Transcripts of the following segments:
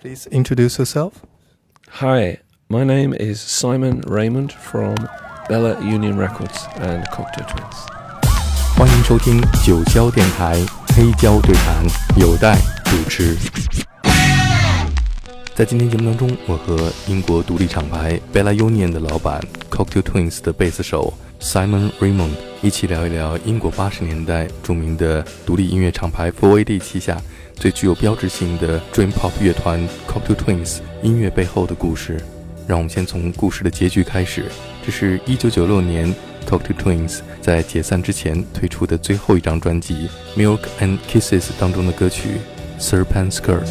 Please introduce yourself. Hi, my name is Simon Raymonde from Bella Union Records and Cocteau Twins. Twins。欢迎收听九霄电台黑胶对谈，有待主持。在今天节目当中，我和英国独立厂牌 Bella Union 的老板 Cocteau Twins 的贝斯手 Simon Raymonde 一起聊一聊英国八十年代著名的独立音乐厂牌 Four AD 旗下。最具有标志性的 Dream Pop 乐团 c o c k t o Twins 音乐背后的故事。让我们先从故事的结局开始。这是一九九六年 c o c k t o Twins 在解散之前推出的最后一张专辑《Milk and Kisses》当中的歌曲《Serpent Skirt》。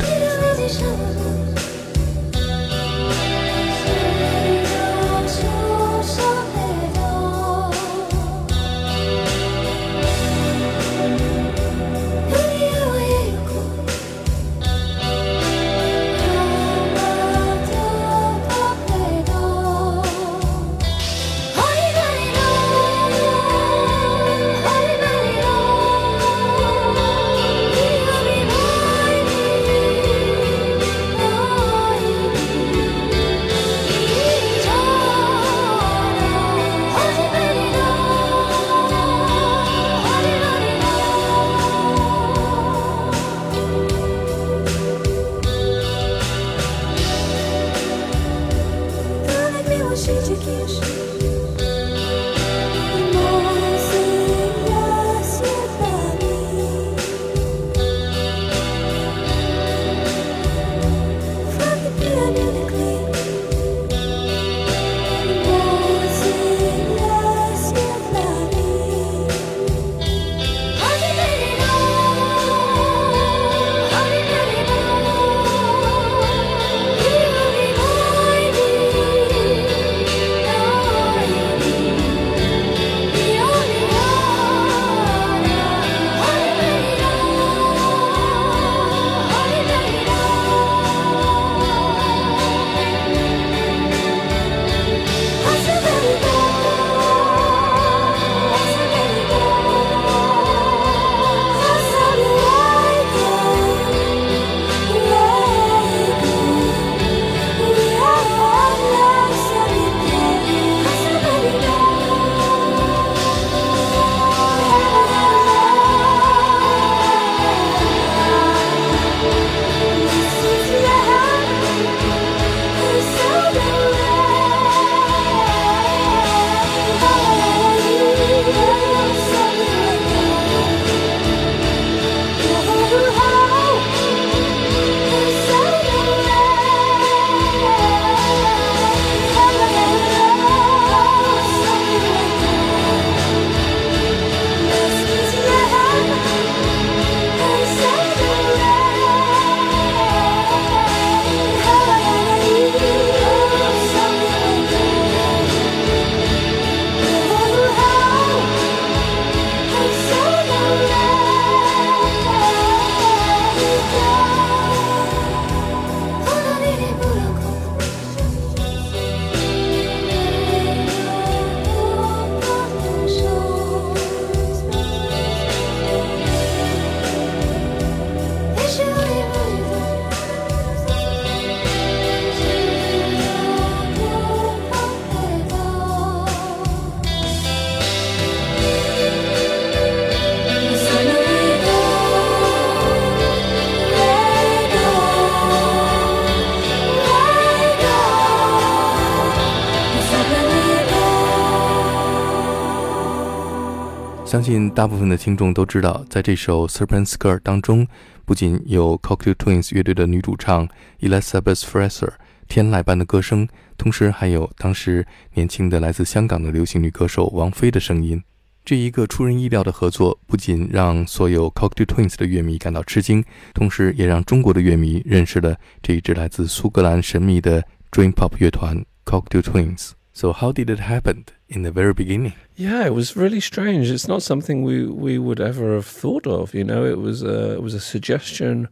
相信大部分的听众都知道，在这首《Serpent Skirt》当中，不仅有 Cocktail Twins 乐队的女主唱 Elizabeth Fraser 天籁般的歌声，同时还有当时年轻的来自香港的流行女歌手王菲的声音。这一个出人意料的合作，不仅让所有 Cocktail Twins 的乐迷感到吃惊，同时也让中国的乐迷认识了这一支来自苏格兰神秘的 Dream Pop 乐团 Cocktail Twins。So how did it happen in the very beginning? Yeah, it was really strange. It's not something we, we would ever have thought of. You know, it was a, it was a suggestion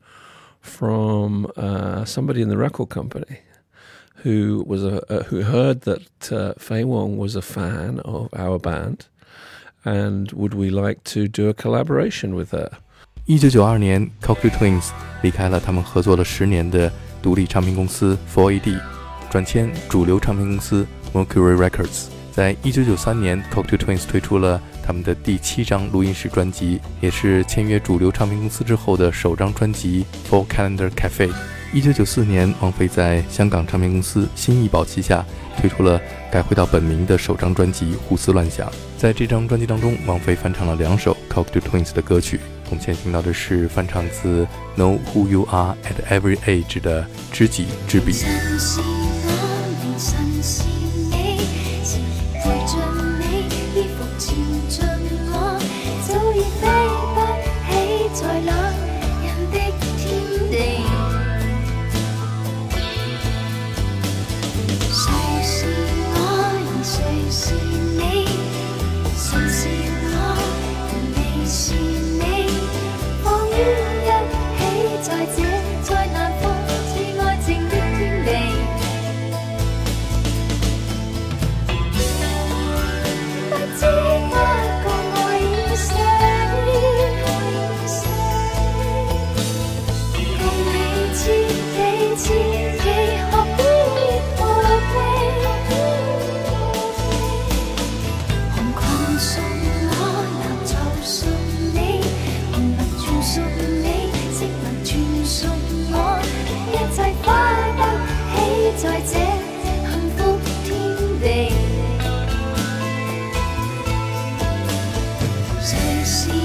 from uh, somebody in the record company who was a, uh, who heard that uh, Faye Wong was a fan of our band, and would we like to do a collaboration with her? 一九九二年，Cocteau Twins 离开了他们合作了十年的独立唱片公司 Four AD。转签主流唱片公司 Mercury Records。在一九九三年，Cocteau Twins 推出了他们的第七张录音室专辑，也是签约主流唱片公司之后的首张专辑《For Calendar Cafe》。一九九四年，王菲在香港唱片公司新艺宝旗下推出了改回到本名的首张专辑《胡思乱想》。在这张专辑当中，王菲翻唱了两首 Cocteau Twins 的歌曲。我们现在听到的是翻唱自 Know Who You Are at Every Age 的《知己知彼》。曾是你自然陪着 see.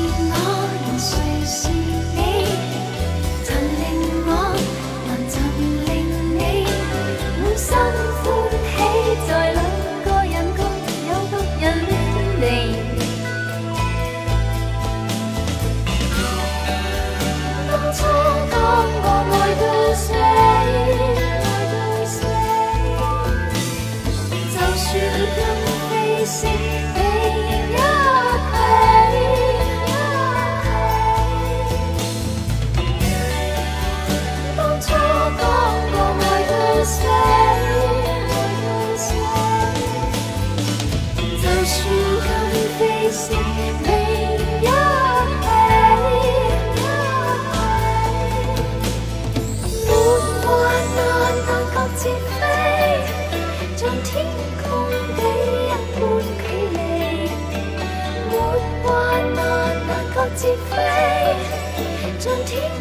暂停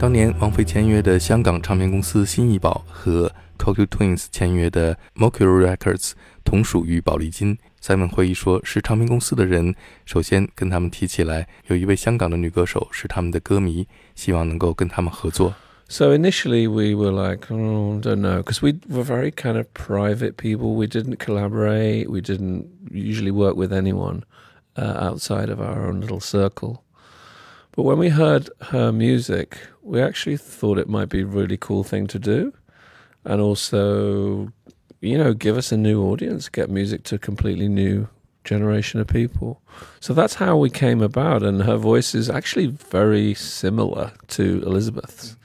当年王菲签约的香港唱片公司新艺宝和 Cocteau Twins 签约的 Mercury Records 同属于宝丽金。Simon 会议说，是唱片公司的人首先跟他们提起来，有一位香港的女歌手是他们的歌迷，希望能够跟他们合作。So initially we were like, oh, I don't know, because we were very kind of private people. We didn't collaborate. We didn't usually work with anyone uh, outside of our own little circle. But when we heard her music, we actually thought it might be a really cool thing to do. And also, you know, give us a new audience, get music to a completely new generation of people. So that's how we came about. And her voice is actually very similar to Elizabeth's.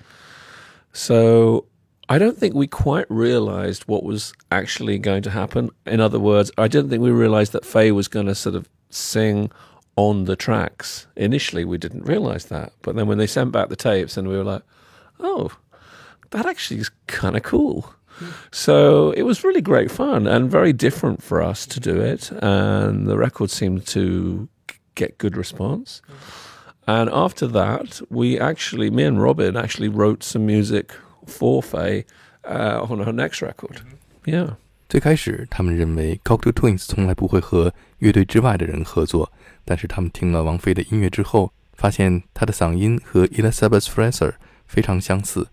So I don't think we quite realized what was actually going to happen. In other words, I didn't think we realized that Faye was going to sort of sing on the tracks. Initially, we didn't realize that. But then when they sent back the tapes, and we were like, oh, that actually is kind of cool. So it was really great fun and very different for us to do it. And the record seemed to get good response. And after that, we actually, me and Robin actually wrote some music for Faye uh, on her next record. Yeah. 最开始，他们认为 Cocteau Twins 从来不会和乐队之外的人合作，但是他们听了王菲的音乐之后，发现她的嗓音和 Elizabeth Fraser 非常相似，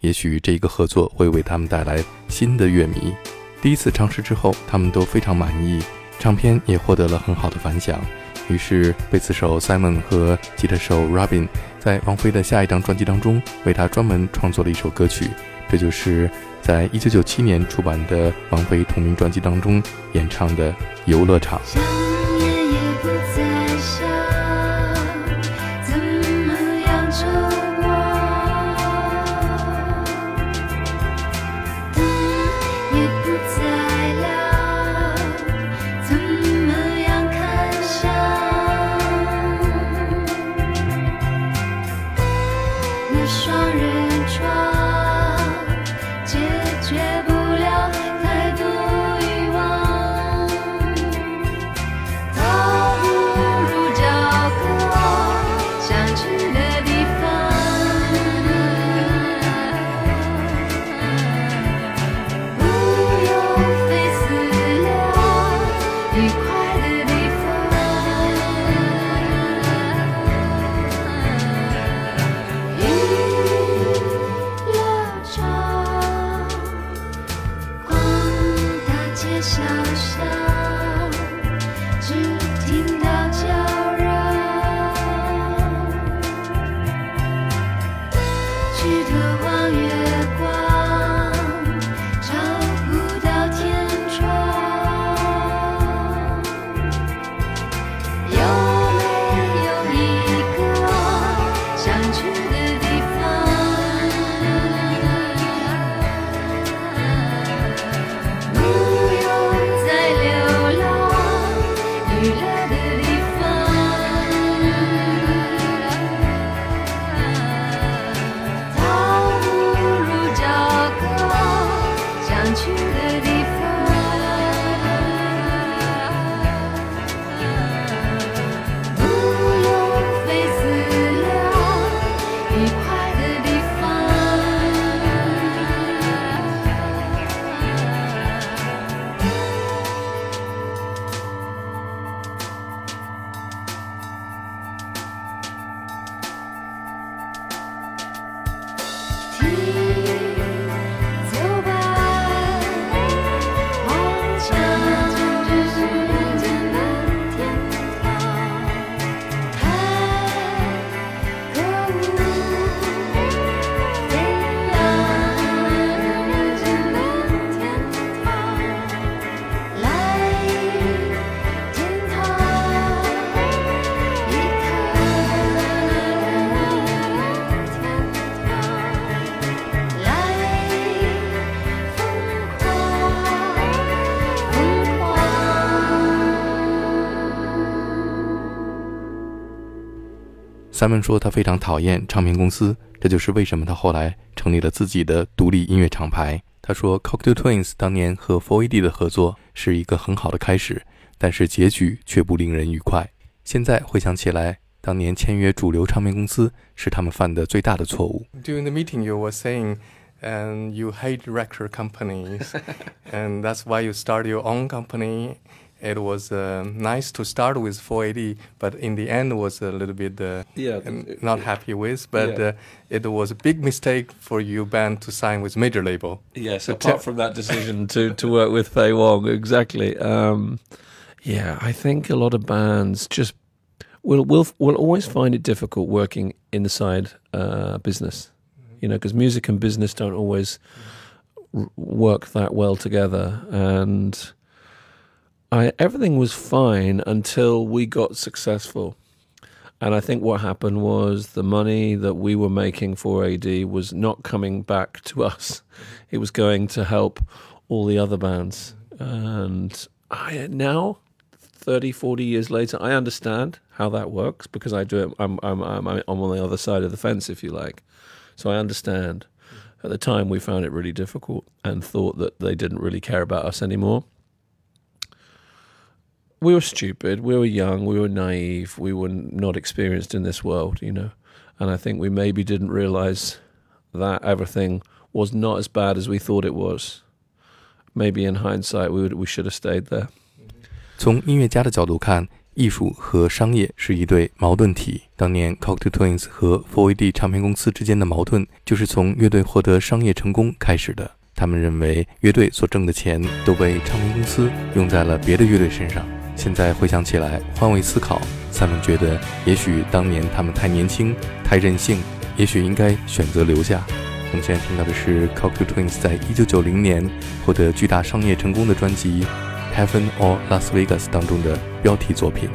也许这一个合作会为他们带来新的乐迷。第一次尝试之后，他们都非常满意，唱片也获得了很好的反响。于是，贝斯手 Simon 和吉他手 Robin 在王菲的下一张专辑当中为她专门创作了一首歌曲，这就是在1997年出版的王菲同名专辑当中演唱的《游乐场》。三文说他非常讨厌唱片公司，这就是为什么他后来成立了自己的独立音乐厂牌。他说，Cocktail Twins 当年和 4AD 的合作是一个很好的开始，但是结局却不令人愉快。现在回想起来，当年签约主流唱片公司是他们犯的最大的错误。During the meeting, you were saying, and you hate record companies, and that's why you start your own company. It was uh, nice to start with 4AD, but in the end was a little bit uh, yeah, not happy with. But yeah. uh, it was a big mistake for you band to sign with major label. Yes, so apart from that decision to, to work with Faye Wong, exactly. Um, yeah, I think a lot of bands just will will will always find it difficult working inside uh, business. You know, because music and business don't always r- work that well together, and I, everything was fine until we got successful. And I think what happened was the money that we were making for AD was not coming back to us. It was going to help all the other bands. And I now, 30, 40 years later, I understand how that works because I do it. I'm, I'm, I'm, I'm on the other side of the fence, if you like. So I understand. At the time, we found it really difficult and thought that they didn't really care about us anymore we were stupid, we were young, we were naive, we were not experienced in this world, you know. And I think we maybe didn't realize that everything was not as bad as we thought it was. Maybe in hindsight, we would, we should have stayed there. 从音乐家的角度看，艺术和商业是一对矛盾体。当年 Cocteau Twins 和 4AD 唱片公司之间的矛盾，就是从乐队获得商业成功开始的。 他们认为乐队所挣的钱都被唱片公司用在了别的乐队身上。 现在回想起来，换位思考，萨蒙觉得也许当年他们太年轻、太任性，也许应该选择留下。我们现在听到的是 Cocktail Twins 在一九九零年获得巨大商业成功的专辑《Heaven or Las Vegas》当中的标题作品。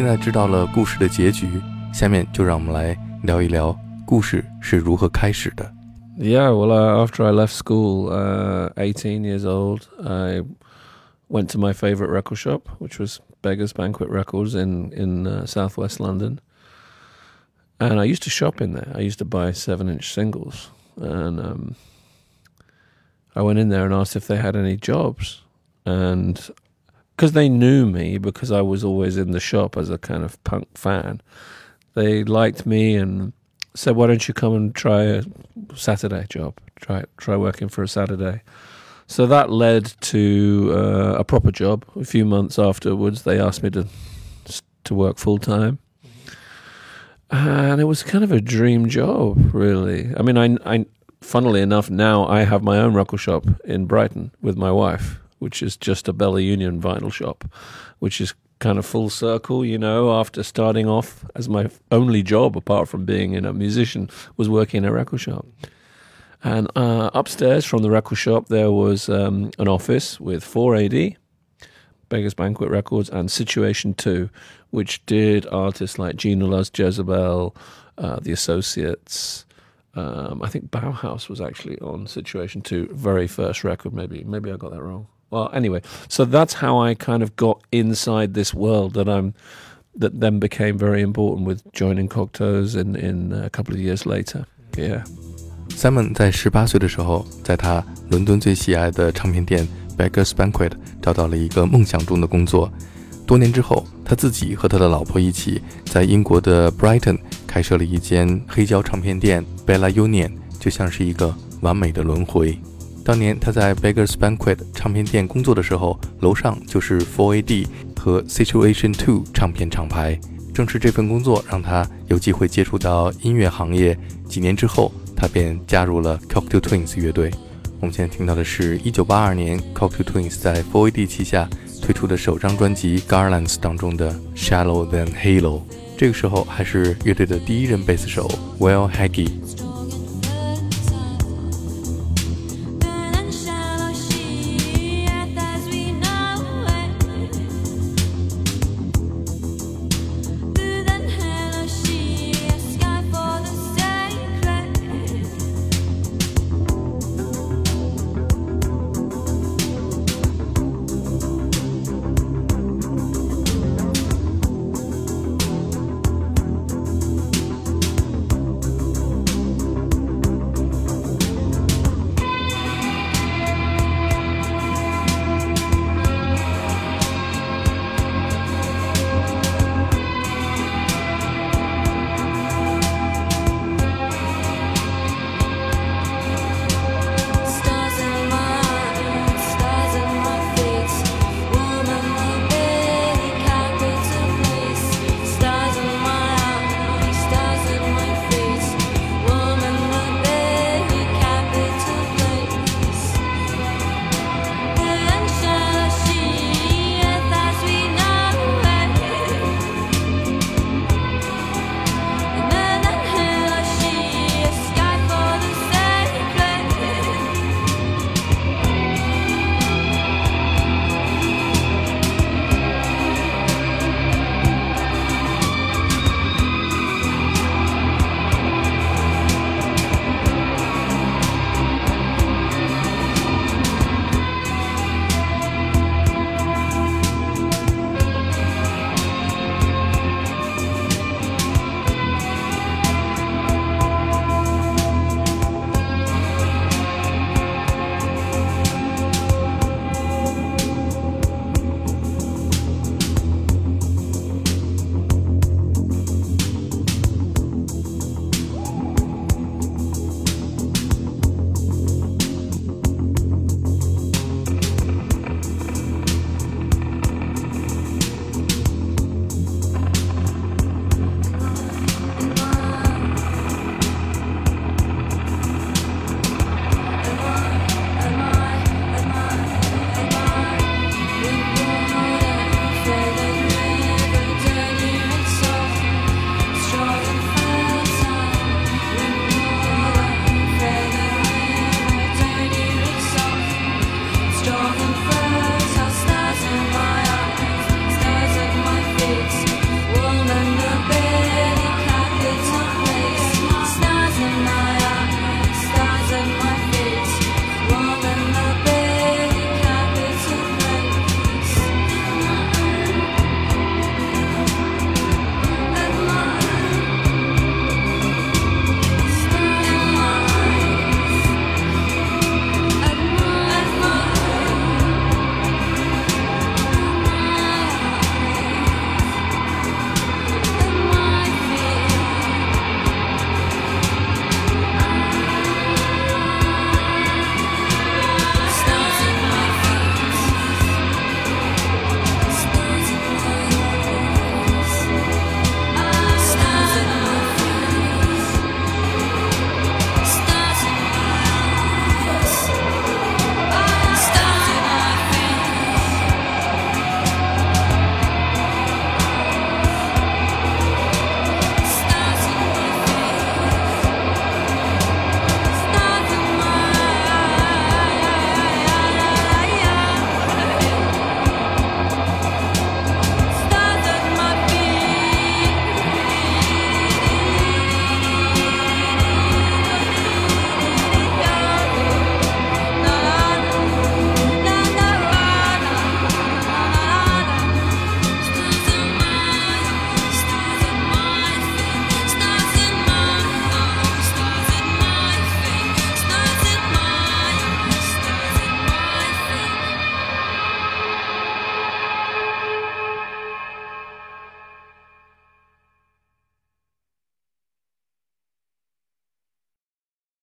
现在知道了故事的结局，下面就让我们来聊一聊故事是如何开始的。Yeah, well, uh, after I left school, uh, 18 years old, I went to my favorite record shop, which was Beggars Banquet Records in in uh, southwest London, and I used to shop in there. I used to buy seven-inch singles, and um, I went in there and asked if they had any jobs, and because they knew me because I was always in the shop as a kind of punk fan, they liked me and said, "Why don't you come and try a Saturday job? Try try working for a Saturday." So that led to uh, a proper job. A few months afterwards, they asked me to to work full time, and it was kind of a dream job, really. I mean, I, I, funnily enough, now I have my own record shop in Brighton with my wife, which is just a Bella Union vinyl shop, which is kind of full circle, you know, after starting off as my only job, apart from being a musician, was working in a record shop. And uh, upstairs from the record shop, there was um, an office with 4AD, Beggars Banquet Records, and Situation 2, which did artists like Gene Loves Jezebel, uh, The Associates. Um, I think Bauhaus was actually on Situation 2, very first record, maybe. Maybe I got that wrong well, anyway, so that's how I kind of got inside this world that I'm that then became very important with joining Cocteaus. in in uh, a couple of years later. Yeah. Simon 在十八岁的时候，在他伦敦最喜爱的唱片店 Beggars Banquet 找到了一个梦想中的工作。多年之后，他自己和他的老婆一起在英国的 Brighton 开设了一间黑胶唱片店 Bella Union，就像是一个完美的轮回。当年他在 Beggars Banquet 唱片店工作的时候，楼上就是 4AD 和 Situation Two 唱片厂牌。正是这份工作让他有机会接触到音乐行业。几年之后，他便加入了 Cocktail Twins 乐队。我们现在听到的是1982年 Cocktail Twins 在 4AD 旗下推出的首张专辑 Garlands 当中的 Shallow Than Halo。这个时候还是乐队的第一任贝斯手 Will Haggy。